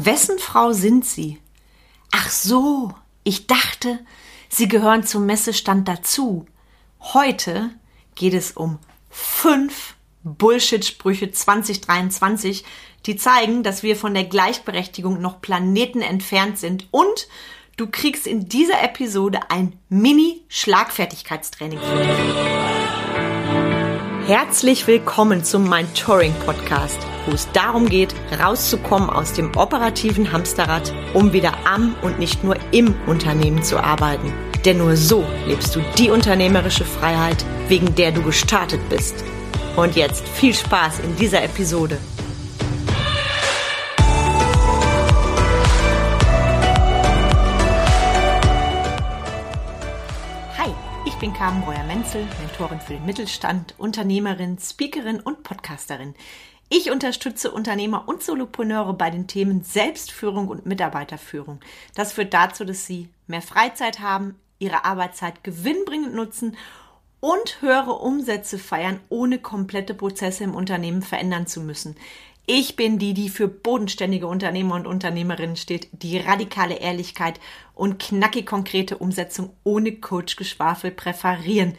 Wessen Frau sind Sie? Ach so, ich dachte, Sie gehören zum Messestand dazu. Heute geht es um fünf Bullshit-Sprüche 2023, die zeigen, dass wir von der Gleichberechtigung noch Planeten entfernt sind und du kriegst in dieser Episode ein Mini-Schlagfertigkeitstraining. Herzlich willkommen zum Mind Touring Podcast, wo es darum geht, rauszukommen aus dem operativen Hamsterrad, um wieder am und nicht nur im Unternehmen zu arbeiten. Denn nur so lebst du die unternehmerische Freiheit, wegen der du gestartet bist. Und jetzt viel Spaß in dieser Episode. Ich bin Carmen Breuer-Menzel, Mentorin für den Mittelstand, Unternehmerin, Speakerin und Podcasterin. Ich unterstütze Unternehmer und Solopreneure bei den Themen Selbstführung und Mitarbeiterführung. Das führt dazu, dass sie mehr Freizeit haben, ihre Arbeitszeit gewinnbringend nutzen und höhere Umsätze feiern, ohne komplette Prozesse im Unternehmen verändern zu müssen. Ich bin die, die für bodenständige Unternehmer und Unternehmerinnen steht, die radikale Ehrlichkeit und knackig konkrete Umsetzung ohne Coach-Geschwafel präferieren.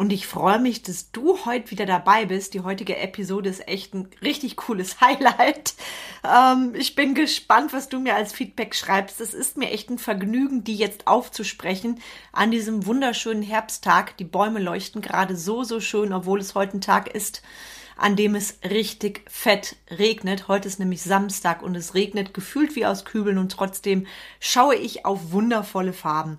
Und ich freue mich, dass du heute wieder dabei bist. Die heutige Episode ist echt ein richtig cooles Highlight. Ähm, ich bin gespannt, was du mir als Feedback schreibst. Es ist mir echt ein Vergnügen, die jetzt aufzusprechen an diesem wunderschönen Herbsttag. Die Bäume leuchten gerade so, so schön, obwohl es heute ein Tag ist, an dem es richtig fett regnet. Heute ist nämlich Samstag und es regnet gefühlt wie aus Kübeln und trotzdem schaue ich auf wundervolle Farben.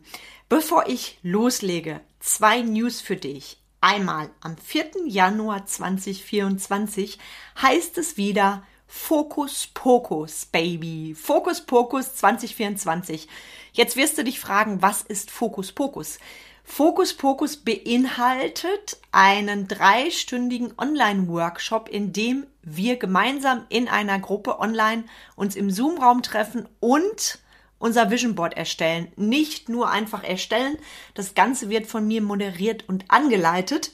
Bevor ich loslege, zwei News für dich. Einmal am 4. Januar 2024 heißt es wieder Fokus Pokus, Baby. Fokus Pokus 2024. Jetzt wirst du dich fragen, was ist Fokus Pokus? Fokus Pokus beinhaltet einen dreistündigen Online-Workshop, in dem wir gemeinsam in einer Gruppe online uns im Zoom-Raum treffen und unser Vision Board erstellen. Nicht nur einfach erstellen. Das Ganze wird von mir moderiert und angeleitet.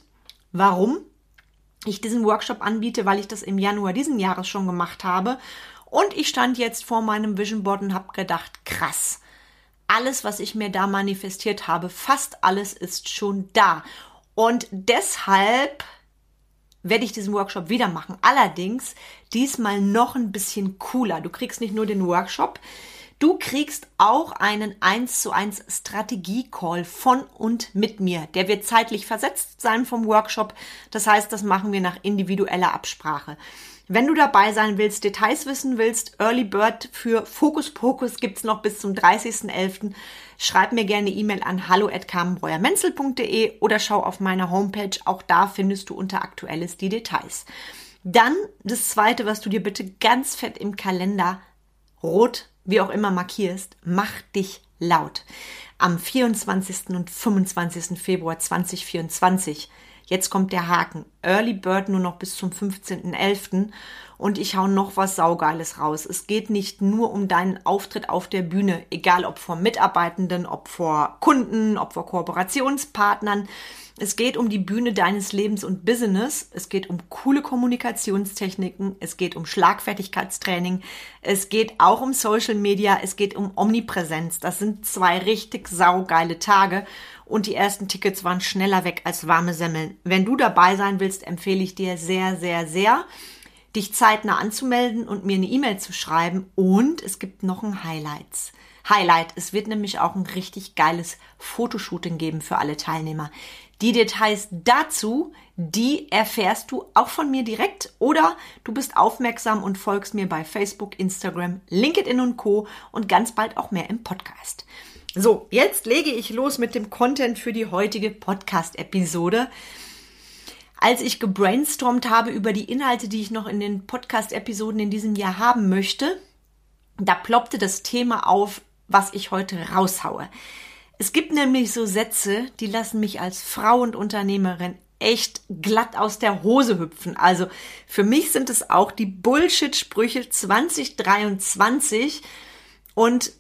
Warum? Ich diesen Workshop anbiete, weil ich das im Januar diesen Jahres schon gemacht habe. Und ich stand jetzt vor meinem Vision Board und habe gedacht, krass alles, was ich mir da manifestiert habe, fast alles ist schon da. Und deshalb werde ich diesen Workshop wieder machen. Allerdings diesmal noch ein bisschen cooler. Du kriegst nicht nur den Workshop, du kriegst auch einen 1 zu 1 Strategie-Call von und mit mir. Der wird zeitlich versetzt sein vom Workshop. Das heißt, das machen wir nach individueller Absprache. Wenn du dabei sein willst, Details wissen willst, Early Bird für Fokus Pokus gibt's noch bis zum 30.11. Schreib mir gerne E-Mail an hallo@carmenbreuermenzel.de oder schau auf meiner Homepage. Auch da findest du unter Aktuelles die Details. Dann das zweite, was du dir bitte ganz fett im Kalender rot, wie auch immer markierst, mach dich laut. Am 24. und 25. Februar 2024 Jetzt kommt der Haken. Early Bird nur noch bis zum 15.11. Und ich hau noch was Saugeiles raus. Es geht nicht nur um deinen Auftritt auf der Bühne, egal ob vor Mitarbeitenden, ob vor Kunden, ob vor Kooperationspartnern. Es geht um die Bühne deines Lebens und Business. Es geht um coole Kommunikationstechniken. Es geht um Schlagfertigkeitstraining. Es geht auch um Social Media. Es geht um Omnipräsenz. Das sind zwei richtig saugeile Tage und die ersten Tickets waren schneller weg als warme Semmeln. Wenn du dabei sein willst, empfehle ich dir sehr, sehr, sehr, dich zeitnah anzumelden und mir eine E-Mail zu schreiben. Und es gibt noch ein Highlights. Highlight. Es wird nämlich auch ein richtig geiles Fotoshooting geben für alle Teilnehmer. Die Details dazu, die erfährst du auch von mir direkt oder du bist aufmerksam und folgst mir bei Facebook, Instagram, LinkedIn und Co. und ganz bald auch mehr im Podcast. So, jetzt lege ich los mit dem Content für die heutige Podcast-Episode. Als ich gebrainstormt habe über die Inhalte, die ich noch in den Podcast-Episoden in diesem Jahr haben möchte, da ploppte das Thema auf, was ich heute raushaue. Es gibt nämlich so Sätze, die lassen mich als Frau und Unternehmerin echt glatt aus der Hose hüpfen. Also für mich sind es auch die Bullshit-Sprüche 2023 und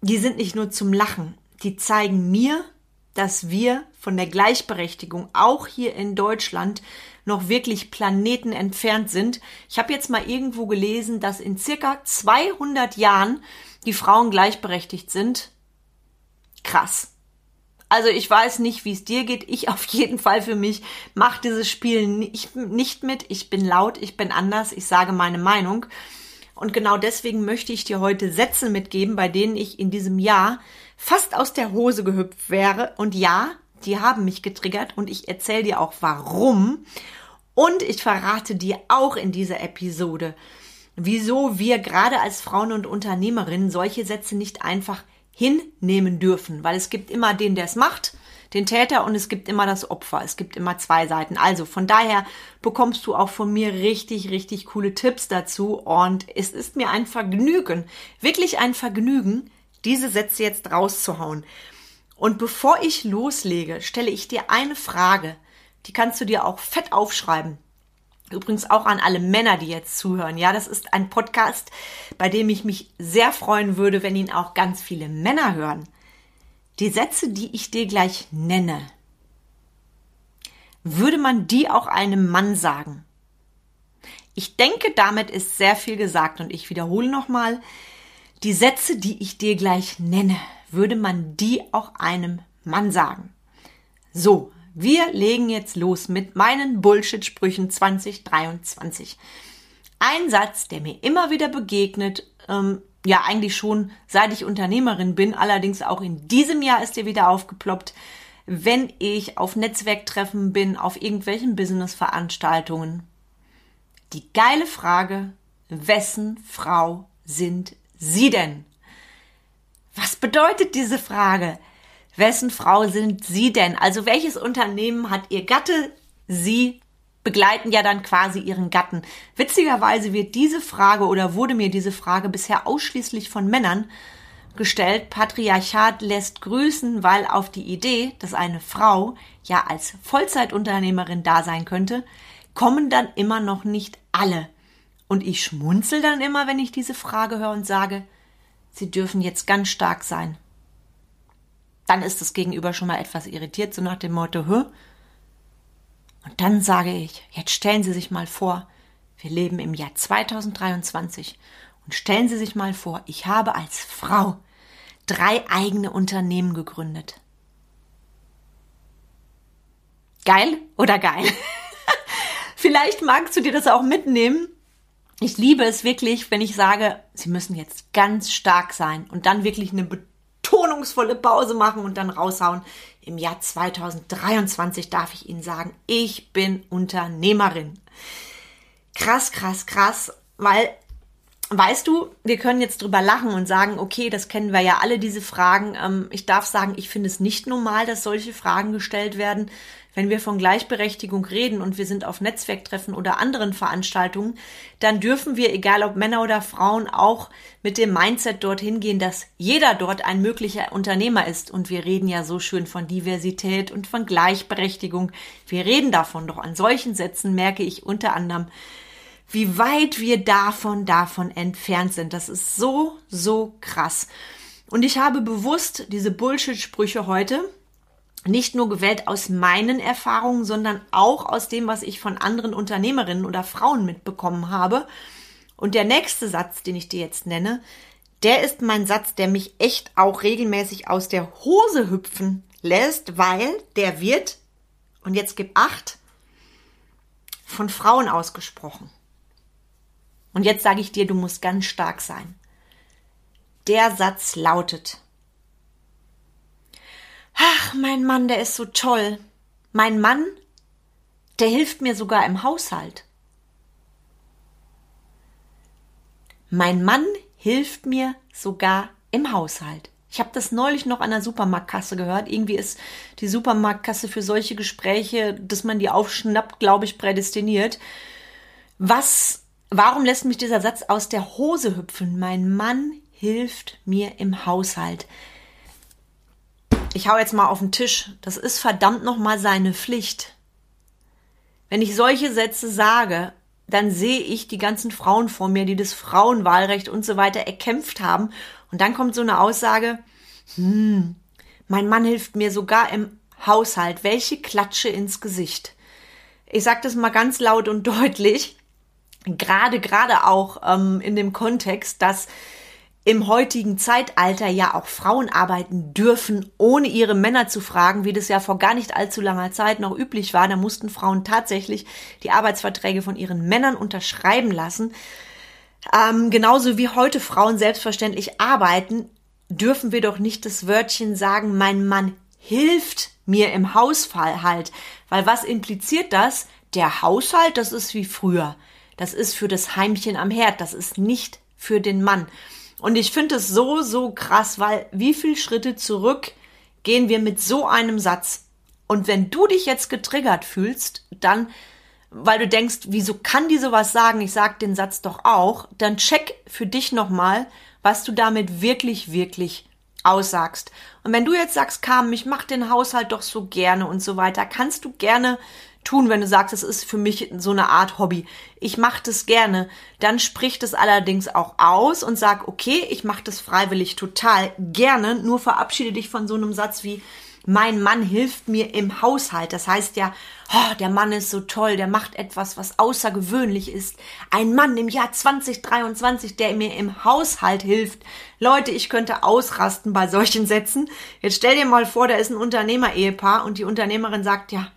die sind nicht nur zum Lachen, die zeigen mir, dass wir von der Gleichberechtigung auch hier in Deutschland noch wirklich Planeten entfernt sind. Ich habe jetzt mal irgendwo gelesen, dass in circa 200 Jahren die Frauen gleichberechtigt sind. Krass. Also ich weiß nicht, wie es dir geht. Ich auf jeden Fall für mich mache dieses Spiel nicht, nicht mit. Ich bin laut, ich bin anders, ich sage meine Meinung. Und genau deswegen möchte ich dir heute Sätze mitgeben, bei denen ich in diesem Jahr fast aus der Hose gehüpft wäre. Und ja, die haben mich getriggert und ich erzähle dir auch warum. Und ich verrate dir auch in dieser Episode, wieso wir gerade als Frauen und Unternehmerinnen solche Sätze nicht einfach hinnehmen dürfen, weil es gibt immer den, der es macht, den Täter und es gibt immer das Opfer. Es gibt immer zwei Seiten. Also von daher bekommst du auch von mir richtig, richtig coole Tipps dazu und es ist mir ein Vergnügen, wirklich ein Vergnügen, diese Sätze jetzt rauszuhauen. Und bevor ich loslege, stelle ich dir eine Frage. Die kannst du dir auch fett aufschreiben. Übrigens auch an alle Männer, die jetzt zuhören. Ja, das ist ein Podcast, bei dem ich mich sehr freuen würde, wenn ihn auch ganz viele Männer hören. Die Sätze, die ich dir gleich nenne, würde man die auch einem Mann sagen? Ich denke, damit ist sehr viel gesagt und ich wiederhole nochmal, die Sätze, die ich dir gleich nenne, würde man die auch einem Mann sagen. So, wir legen jetzt los mit meinen Bullshit-Sprüchen 2023. Ein Satz, der mir immer wieder begegnet, ähm, ja eigentlich schon seit ich Unternehmerin bin, allerdings auch in diesem Jahr ist er wieder aufgeploppt, wenn ich auf Netzwerktreffen bin, auf irgendwelchen Business-Veranstaltungen. Die geile Frage, wessen Frau sind Sie denn? Was bedeutet diese Frage? Wessen Frau sind Sie denn? Also welches Unternehmen hat Ihr Gatte? Sie begleiten ja dann quasi Ihren Gatten. Witzigerweise wird diese Frage oder wurde mir diese Frage bisher ausschließlich von Männern gestellt. Patriarchat lässt grüßen, weil auf die Idee, dass eine Frau ja als Vollzeitunternehmerin da sein könnte, kommen dann immer noch nicht alle. Und ich schmunzel dann immer, wenn ich diese Frage höre und sage, Sie dürfen jetzt ganz stark sein. Dann ist das Gegenüber schon mal etwas irritiert, so nach dem Motto, Hö? Und dann sage ich, jetzt stellen Sie sich mal vor, wir leben im Jahr 2023 und stellen Sie sich mal vor, ich habe als Frau drei eigene Unternehmen gegründet. Geil oder geil? Vielleicht magst du dir das auch mitnehmen ich liebe es wirklich, wenn ich sage, sie müssen jetzt ganz stark sein und dann wirklich eine betonungsvolle Pause machen und dann raushauen. Im Jahr 2023 darf ich Ihnen sagen, ich bin Unternehmerin. Krass, krass, krass, weil Weißt du, wir können jetzt drüber lachen und sagen, okay, das kennen wir ja alle, diese Fragen. Ähm, ich darf sagen, ich finde es nicht normal, dass solche Fragen gestellt werden. Wenn wir von Gleichberechtigung reden und wir sind auf Netzwerktreffen oder anderen Veranstaltungen, dann dürfen wir, egal ob Männer oder Frauen, auch mit dem Mindset dorthin gehen, dass jeder dort ein möglicher Unternehmer ist. Und wir reden ja so schön von Diversität und von Gleichberechtigung. Wir reden davon, doch an solchen Sätzen merke ich unter anderem, wie weit wir davon, davon entfernt sind. Das ist so, so krass. Und ich habe bewusst diese Bullshit-Sprüche heute nicht nur gewählt aus meinen Erfahrungen, sondern auch aus dem, was ich von anderen Unternehmerinnen oder Frauen mitbekommen habe. Und der nächste Satz, den ich dir jetzt nenne, der ist mein Satz, der mich echt auch regelmäßig aus der Hose hüpfen lässt, weil der wird, und jetzt gib acht, von Frauen ausgesprochen. Und jetzt sage ich dir, du musst ganz stark sein. Der Satz lautet, Ach, mein Mann, der ist so toll. Mein Mann, der hilft mir sogar im Haushalt. Mein Mann hilft mir sogar im Haushalt. Ich habe das neulich noch an der Supermarktkasse gehört. Irgendwie ist die Supermarktkasse für solche Gespräche, dass man die aufschnappt, glaube ich, prädestiniert. Was Warum lässt mich dieser Satz aus der Hose hüpfen? Mein Mann hilft mir im Haushalt. Ich hau jetzt mal auf den Tisch. Das ist verdammt nochmal seine Pflicht. Wenn ich solche Sätze sage, dann sehe ich die ganzen Frauen vor mir, die das Frauenwahlrecht und so weiter erkämpft haben. Und dann kommt so eine Aussage, hm, mein Mann hilft mir sogar im Haushalt. Welche Klatsche ins Gesicht. ich sage das mal ganz laut und deutlich, gerade, gerade auch ähm, in dem Kontext, dass im heutigen Zeitalter ja auch Frauen arbeiten dürfen, ohne ihre Männer zu fragen, wie das ja vor gar nicht allzu langer Zeit noch üblich war. Da mussten Frauen tatsächlich die Arbeitsverträge von ihren Männern unterschreiben lassen. Ähm, genauso wie heute Frauen selbstverständlich arbeiten, dürfen wir doch nicht das Wörtchen sagen, mein Mann hilft mir im Haushalt. Weil was impliziert das? Der Haushalt, das ist wie früher. Das ist für das Heimchen am Herd. Das ist nicht für den Mann. Und ich finde es so, so krass, weil wie viel Schritte zurück gehen wir mit so einem Satz? Und wenn du dich jetzt getriggert fühlst, dann, weil du denkst, wieso kann die sowas sagen? Ich sag den Satz doch auch, dann check für dich nochmal, was du damit wirklich, wirklich aussagst. Und wenn du jetzt sagst, Carmen, ich mach den Haushalt doch so gerne und so weiter, kannst du gerne tun, wenn du sagst, es ist für mich so eine Art Hobby. Ich mache das gerne. Dann sprich das allerdings auch aus und sag, okay, ich mache das freiwillig total gerne. Nur verabschiede dich von so einem Satz wie, mein Mann hilft mir im Haushalt. Das heißt ja, oh, der Mann ist so toll, der macht etwas, was außergewöhnlich ist. Ein Mann im Jahr 2023, der mir im Haushalt hilft. Leute, ich könnte ausrasten bei solchen Sätzen. Jetzt stell dir mal vor, da ist ein Unternehmer-Ehepaar und die Unternehmerin sagt, ja,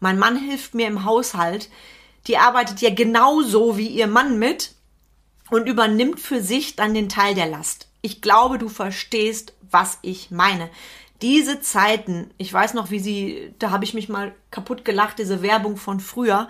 mein Mann hilft mir im Haushalt. Die arbeitet ja genauso wie ihr Mann mit und übernimmt für sich dann den Teil der Last. Ich glaube, du verstehst, was ich meine. Diese Zeiten, ich weiß noch, wie sie, da habe ich mich mal kaputt gelacht, diese Werbung von früher,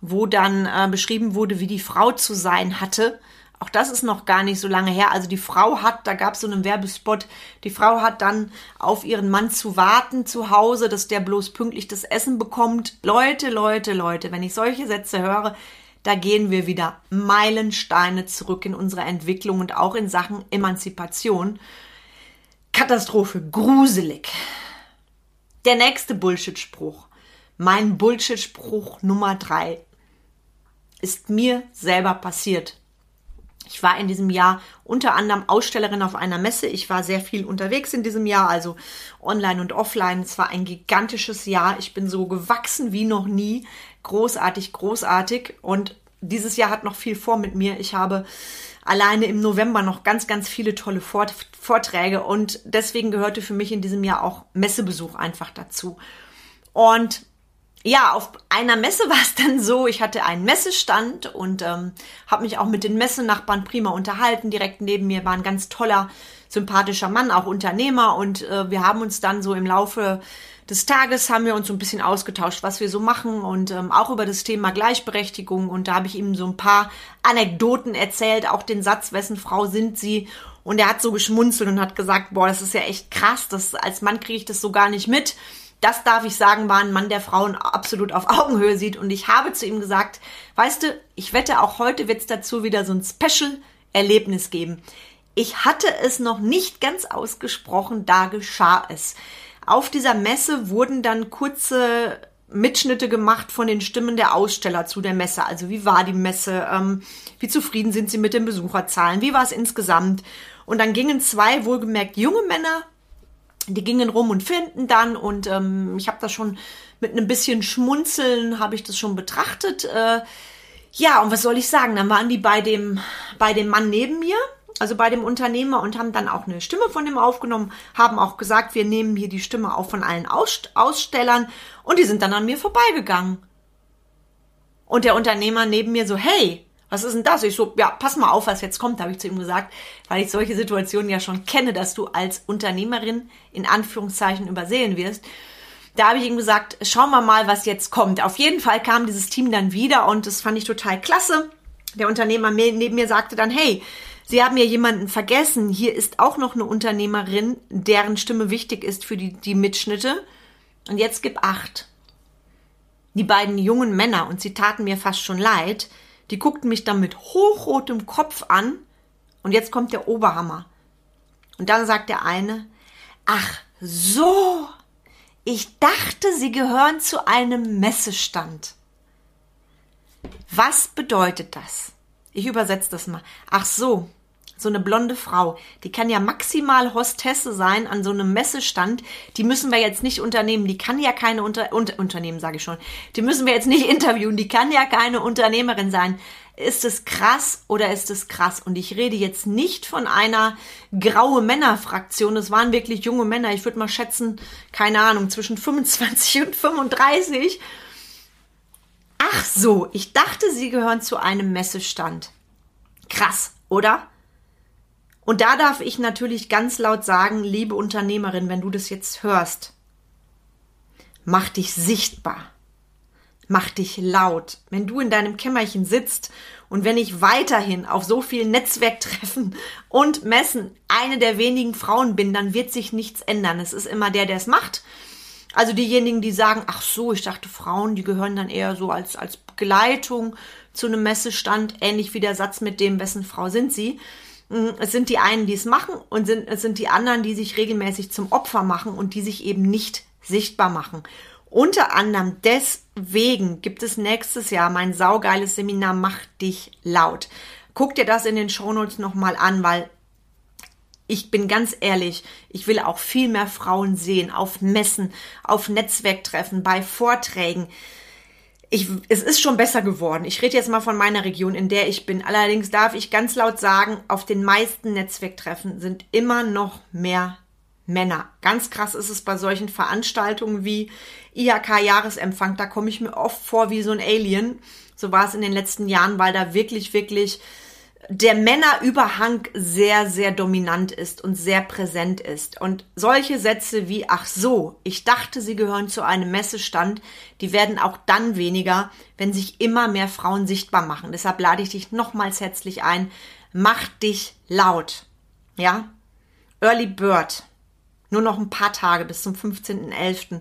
wo dann äh, beschrieben wurde, wie die Frau zu sein hatte auch das ist noch gar nicht so lange her. Also die Frau hat, da gab es so einen Werbespot, die Frau hat dann auf ihren Mann zu warten zu Hause, dass der bloß pünktlich das Essen bekommt. Leute, Leute, Leute, wenn ich solche Sätze höre, da gehen wir wieder Meilensteine zurück in unserer Entwicklung und auch in Sachen Emanzipation. Katastrophe, gruselig. Der nächste Bullshit-Spruch. Mein Bullshit-Spruch Nummer drei ist mir selber passiert. Ich war in diesem Jahr unter anderem Ausstellerin auf einer Messe. Ich war sehr viel unterwegs in diesem Jahr, also online und offline. Es war ein gigantisches Jahr. Ich bin so gewachsen wie noch nie. Großartig, großartig. Und dieses Jahr hat noch viel vor mit mir. Ich habe alleine im November noch ganz, ganz viele tolle Vort Vorträge und deswegen gehörte für mich in diesem Jahr auch Messebesuch einfach dazu. Und ja, auf einer Messe war es dann so, ich hatte einen Messestand und ähm, habe mich auch mit den Messenachbarn prima unterhalten. Direkt neben mir war ein ganz toller, sympathischer Mann, auch Unternehmer. Und äh, wir haben uns dann so im Laufe des Tages haben wir uns so ein bisschen ausgetauscht, was wir so machen und ähm, auch über das Thema Gleichberechtigung. Und da habe ich ihm so ein paar Anekdoten erzählt, auch den Satz, wessen Frau sind sie? Und er hat so geschmunzelt und hat gesagt, boah, das ist ja echt krass, das als Mann kriege ich das so gar nicht mit das darf ich sagen, war ein Mann, der Frauen absolut auf Augenhöhe sieht. Und ich habe zu ihm gesagt, weißt du, ich wette, auch heute wird es dazu wieder so ein Special-Erlebnis geben. Ich hatte es noch nicht ganz ausgesprochen, da geschah es. Auf dieser Messe wurden dann kurze Mitschnitte gemacht von den Stimmen der Aussteller zu der Messe. Also wie war die Messe? Ähm, wie zufrieden sind sie mit den Besucherzahlen? Wie war es insgesamt? Und dann gingen zwei wohlgemerkt junge Männer die gingen rum und finden dann und ähm, ich habe das schon mit einem bisschen Schmunzeln habe ich das schon betrachtet. Äh, ja, und was soll ich sagen? Dann waren die bei dem bei dem Mann neben mir, also bei dem Unternehmer und haben dann auch eine Stimme von dem aufgenommen, haben auch gesagt, wir nehmen hier die Stimme auf von allen Aus Ausstellern und die sind dann an mir vorbeigegangen. Und der Unternehmer neben mir so, hey, was ist denn das? Ich so, ja, pass mal auf, was jetzt kommt, habe ich zu ihm gesagt, weil ich solche Situationen ja schon kenne, dass du als Unternehmerin in Anführungszeichen übersehen wirst. Da habe ich ihm gesagt, schauen wir mal, was jetzt kommt. Auf jeden Fall kam dieses Team dann wieder und das fand ich total klasse. Der Unternehmer neben mir sagte dann, hey, Sie haben ja jemanden vergessen. Hier ist auch noch eine Unternehmerin, deren Stimme wichtig ist für die, die Mitschnitte. Und jetzt gib acht. Die beiden jungen Männer, und sie taten mir fast schon leid, die guckten mich dann mit hochrotem Kopf an und jetzt kommt der Oberhammer. Und dann sagt der eine, ach so, ich dachte, sie gehören zu einem Messestand. Was bedeutet das? Ich übersetze das mal. Ach so, so eine blonde Frau, die kann ja maximal Hostesse sein an so einem Messestand. Die müssen wir jetzt nicht unternehmen. Die kann ja keine Unter, Unter Unternehmen, sage ich schon. Die müssen wir jetzt nicht interviewen. Die kann ja keine Unternehmerin sein. Ist es krass oder ist es krass? Und ich rede jetzt nicht von einer graue Männerfraktion. Es waren wirklich junge Männer. Ich würde mal schätzen, keine Ahnung, zwischen 25 und 35. Ach so, ich dachte, sie gehören zu einem Messestand. Krass, oder? Und da darf ich natürlich ganz laut sagen, liebe Unternehmerin, wenn du das jetzt hörst, mach dich sichtbar. Mach dich laut. Wenn du in deinem Kämmerchen sitzt und wenn ich weiterhin auf so vielen Netzwerktreffen und Messen eine der wenigen Frauen bin, dann wird sich nichts ändern. Es ist immer der, der es macht. Also diejenigen, die sagen, ach so, ich dachte, Frauen, die gehören dann eher so als, als Begleitung zu einem Messestand, ähnlich wie der Satz mit dem, wessen Frau sind sie. Mm, es sind die einen, die es machen und sind, es sind die anderen, die sich regelmäßig zum Opfer machen und die sich eben nicht sichtbar machen. Unter anderem deswegen gibt es nächstes Jahr mein saugeiles Seminar Mach dich laut. Guck dir das in den Shownotes nochmal an, weil ich bin ganz ehrlich, ich will auch viel mehr Frauen sehen auf Messen, auf Netzwerktreffen, bei Vorträgen ich, es ist schon besser geworden. Ich rede jetzt mal von meiner Region, in der ich bin. Allerdings darf ich ganz laut sagen, auf den meisten Netzwerktreffen sind immer noch mehr Männer. Ganz krass ist es bei solchen Veranstaltungen wie IHK-Jahresempfang. Da komme ich mir oft vor wie so ein Alien. So war es in den letzten Jahren, weil da wirklich, wirklich der Männerüberhang sehr, sehr dominant ist und sehr präsent ist. Und solche Sätze wie, ach so, ich dachte, sie gehören zu einem Messestand, die werden auch dann weniger, wenn sich immer mehr Frauen sichtbar machen. Deshalb lade ich dich nochmals herzlich ein, mach dich laut. Ja? Early Bird. Nur noch ein paar Tage bis zum 15.11.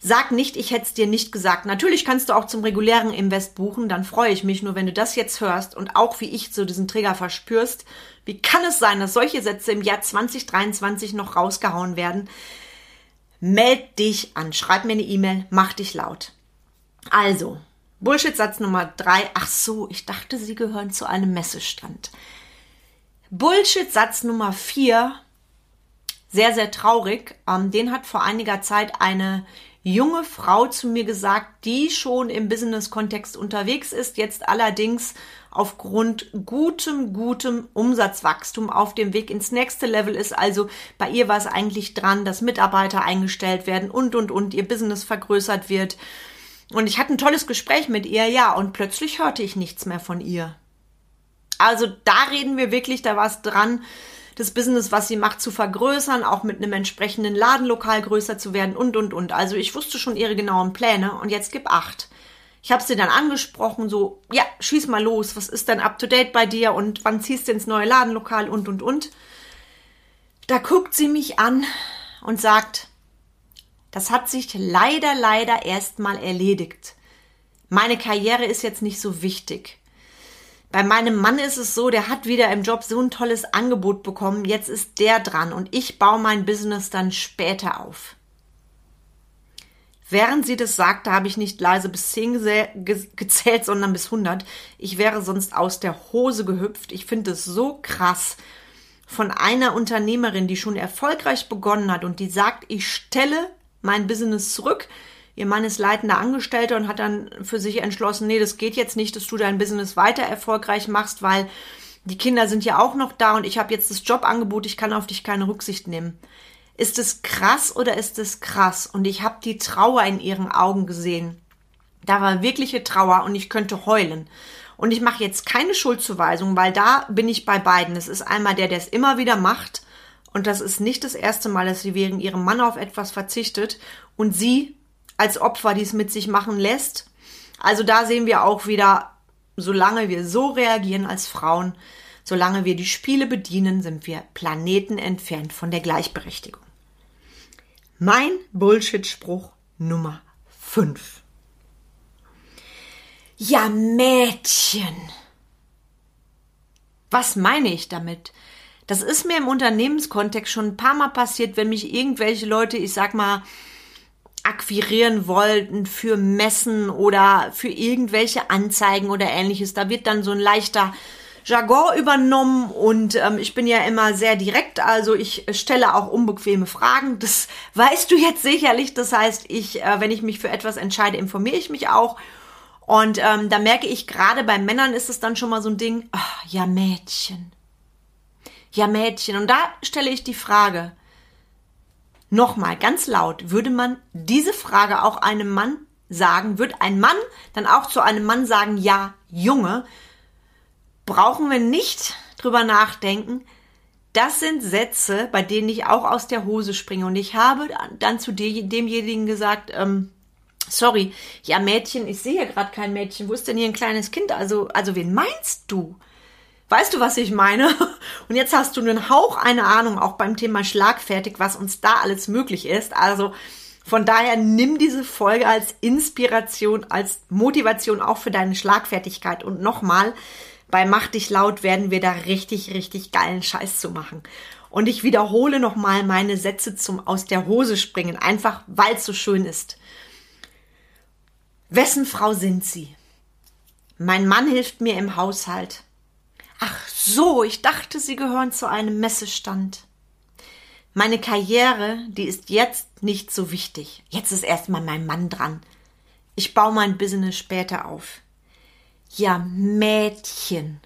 Sag nicht, ich hätte es dir nicht gesagt. Natürlich kannst du auch zum regulären Invest buchen, dann freue ich mich. Nur wenn du das jetzt hörst und auch wie ich so diesen Trigger verspürst, wie kann es sein, dass solche Sätze im Jahr 2023 noch rausgehauen werden? Meld dich an, schreib mir eine E-Mail, mach dich laut. Also, Bullshit-Satz Nummer drei. Ach so, ich dachte, sie gehören zu einem Messestand. Bullshit-Satz Nummer vier. Sehr, sehr traurig. Ähm, den hat vor einiger Zeit eine junge Frau zu mir gesagt, die schon im Business-Kontext unterwegs ist, jetzt allerdings aufgrund gutem, gutem Umsatzwachstum auf dem Weg ins nächste Level ist. Also bei ihr war es eigentlich dran, dass Mitarbeiter eingestellt werden und, und, und ihr Business vergrößert wird. Und ich hatte ein tolles Gespräch mit ihr, ja, und plötzlich hörte ich nichts mehr von ihr. Also da reden wir wirklich, da war es dran, das Business, was sie macht, zu vergrößern, auch mit einem entsprechenden Ladenlokal größer zu werden und, und, und. Also ich wusste schon ihre genauen Pläne und jetzt gib acht. Ich habe sie dann angesprochen, so, ja, schieß mal los, was ist denn up to date bei dir und wann ziehst du ins neue Ladenlokal und, und, und. Da guckt sie mich an und sagt, das hat sich leider, leider erstmal erledigt. Meine Karriere ist jetzt nicht so wichtig. Bei meinem Mann ist es so, der hat wieder im Job so ein tolles Angebot bekommen. Jetzt ist der dran und ich baue mein Business dann später auf. Während sie das sagte, habe ich nicht leise bis zehn gezählt, sondern bis 100. Ich wäre sonst aus der Hose gehüpft. Ich finde es so krass von einer Unternehmerin, die schon erfolgreich begonnen hat und die sagt, ich stelle mein Business zurück. Ihr Mann ist leitender Angestellter und hat dann für sich entschlossen, nee, das geht jetzt nicht, dass du dein Business weiter erfolgreich machst, weil die Kinder sind ja auch noch da und ich habe jetzt das Jobangebot, ich kann auf dich keine Rücksicht nehmen. Ist es krass oder ist es krass? Und ich habe die Trauer in ihren Augen gesehen. Da war wirkliche Trauer und ich könnte heulen. Und ich mache jetzt keine Schuldzuweisung, weil da bin ich bei beiden. Es ist einmal der, der es immer wieder macht. Und das ist nicht das erste Mal, dass sie wegen ihrem Mann auf etwas verzichtet. Und sie als Opfer, die es mit sich machen lässt. Also da sehen wir auch wieder, solange wir so reagieren als Frauen, solange wir die Spiele bedienen, sind wir Planeten entfernt von der Gleichberechtigung. Mein Bullshit-Spruch Nummer 5. Ja, Mädchen. Was meine ich damit? Das ist mir im Unternehmenskontext schon ein paar Mal passiert, wenn mich irgendwelche Leute, ich sag mal, akquirieren wollten für Messen oder für irgendwelche Anzeigen oder ähnliches. Da wird dann so ein leichter Jargon übernommen und ähm, ich bin ja immer sehr direkt, also ich stelle auch unbequeme Fragen. Das weißt du jetzt sicherlich. Das heißt, ich, äh, wenn ich mich für etwas entscheide, informiere ich mich auch. Und ähm, da merke ich, gerade bei Männern ist es dann schon mal so ein Ding, ach, ja Mädchen. Ja Mädchen. Und da stelle ich die Frage, nochmal ganz laut, würde man diese Frage auch einem Mann sagen, wird ein Mann dann auch zu einem Mann sagen, ja Junge, brauchen wir nicht drüber nachdenken. Das sind Sätze, bei denen ich auch aus der Hose springe. Und ich habe dann zu demjenigen gesagt, ähm, sorry, ja Mädchen, ich sehe gerade kein Mädchen. Wo ist denn hier ein kleines Kind? Also, also wen meinst du? Weißt du, was ich meine? Und jetzt hast du einen Hauch eine Ahnung, auch beim Thema Schlagfertig, was uns da alles möglich ist. Also von daher nimm diese Folge als Inspiration, als Motivation auch für deine Schlagfertigkeit. Und nochmal, bei Mach dich laut werden wir da richtig, richtig geilen Scheiß zu machen. Und ich wiederhole nochmal meine Sätze zum Aus der Hose springen, einfach weil es so schön ist. Wessen Frau sind Sie? Mein Mann hilft mir im Haushalt. Ach so, ich dachte, Sie gehören zu einem Messestand. Meine Karriere, die ist jetzt nicht so wichtig. Jetzt ist erstmal mein Mann dran. Ich baue mein Business später auf. Ja, Mädchen.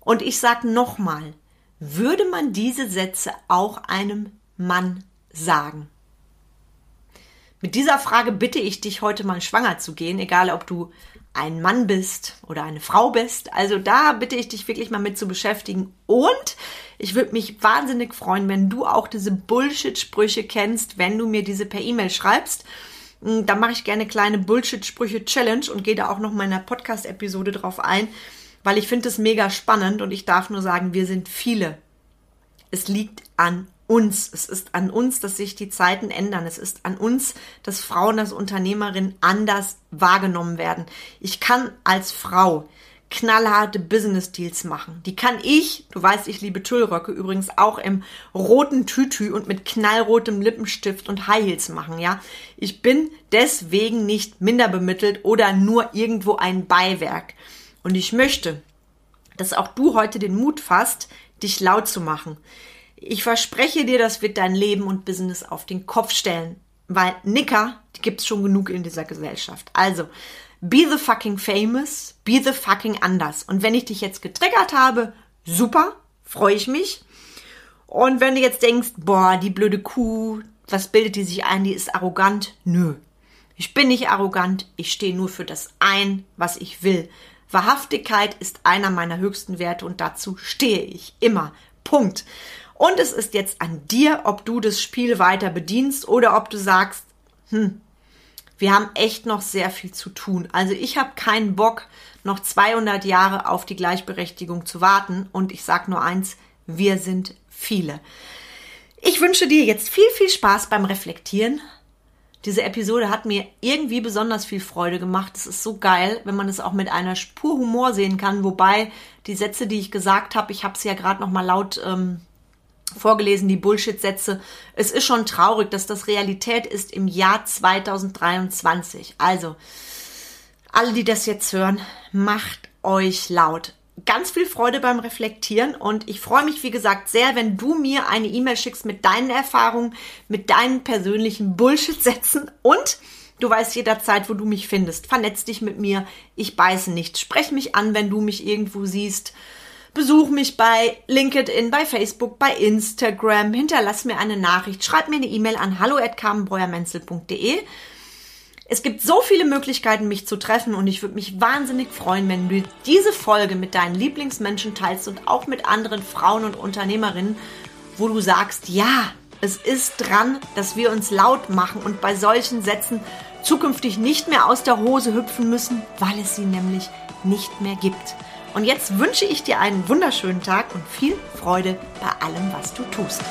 Und ich sag nochmal, würde man diese Sätze auch einem Mann sagen? Mit dieser Frage bitte ich dich heute mal schwanger zu gehen, egal ob du ein Mann bist oder eine Frau bist. Also da bitte ich dich wirklich mal mit zu beschäftigen. Und ich würde mich wahnsinnig freuen, wenn du auch diese Bullshit-Sprüche kennst, wenn du mir diese per E-Mail schreibst. Hm, da mache ich gerne kleine Bullshit-Sprüche-Challenge und gehe da auch noch mal in der Podcast-Episode drauf ein, weil ich finde es mega spannend und ich darf nur sagen, wir sind viele. Es liegt an uns. Es ist an uns, dass sich die Zeiten ändern. Es ist an uns, dass Frauen als Unternehmerin anders wahrgenommen werden. Ich kann als Frau knallharte Business Deals machen. Die kann ich, du weißt, ich liebe Tüllröcke übrigens auch im roten Tütü und mit knallrotem Lippenstift und High Heels machen, ja. Ich bin deswegen nicht minder bemittelt oder nur irgendwo ein Beiwerk. Und ich möchte, dass auch du heute den Mut fasst, dich laut zu machen. Ich verspreche dir, das wird dein Leben und Business auf den Kopf stellen. Weil Nicker, die gibt's schon genug in dieser Gesellschaft. Also, be the fucking famous, be the fucking anders. Und wenn ich dich jetzt getriggert habe, super, freue ich mich. Und wenn du jetzt denkst, boah, die blöde Kuh, was bildet die sich ein, die ist arrogant? Nö. Ich bin nicht arrogant, ich stehe nur für das ein, was ich will. Wahrhaftigkeit ist einer meiner höchsten Werte und dazu stehe ich immer. Punkt. Und es ist jetzt an dir, ob du das Spiel weiter bedienst oder ob du sagst, hm, wir haben echt noch sehr viel zu tun. Also ich habe keinen Bock, noch 200 Jahre auf die Gleichberechtigung zu warten. Und ich sage nur eins, wir sind viele. Ich wünsche dir jetzt viel, viel Spaß beim Reflektieren. Diese Episode hat mir irgendwie besonders viel Freude gemacht. Es ist so geil, wenn man es auch mit einer Spur Humor sehen kann. Wobei die Sätze, die ich gesagt habe, ich habe es ja gerade noch mal laut ähm, vorgelesen, die Bullshit-Sätze. Es ist schon traurig, dass das Realität ist im Jahr 2023. Also, alle, die das jetzt hören, macht euch laut. Ganz viel Freude beim Reflektieren und ich freue mich, wie gesagt, sehr, wenn du mir eine E-Mail schickst mit deinen Erfahrungen, mit deinen persönlichen Bullshit-Sätzen und du weißt jederzeit, wo du mich findest. Vernetz dich mit mir. Ich beiße nicht. Sprech mich an, wenn du mich irgendwo siehst Besuch mich bei LinkedIn, bei Facebook, bei Instagram. Hinterlass mir eine Nachricht. Schreib mir eine E-Mail an hallo@carmenbreuermenzel.de. Es gibt so viele Möglichkeiten, mich zu treffen und ich würde mich wahnsinnig freuen, wenn du diese Folge mit deinen Lieblingsmenschen teilst und auch mit anderen Frauen und Unternehmerinnen, wo du sagst, ja, es ist dran, dass wir uns laut machen und bei solchen Sätzen zukünftig nicht mehr aus der Hose hüpfen müssen, weil es sie nämlich nicht mehr gibt. Und jetzt wünsche ich dir einen wunderschönen Tag und viel Freude bei allem, was du tust.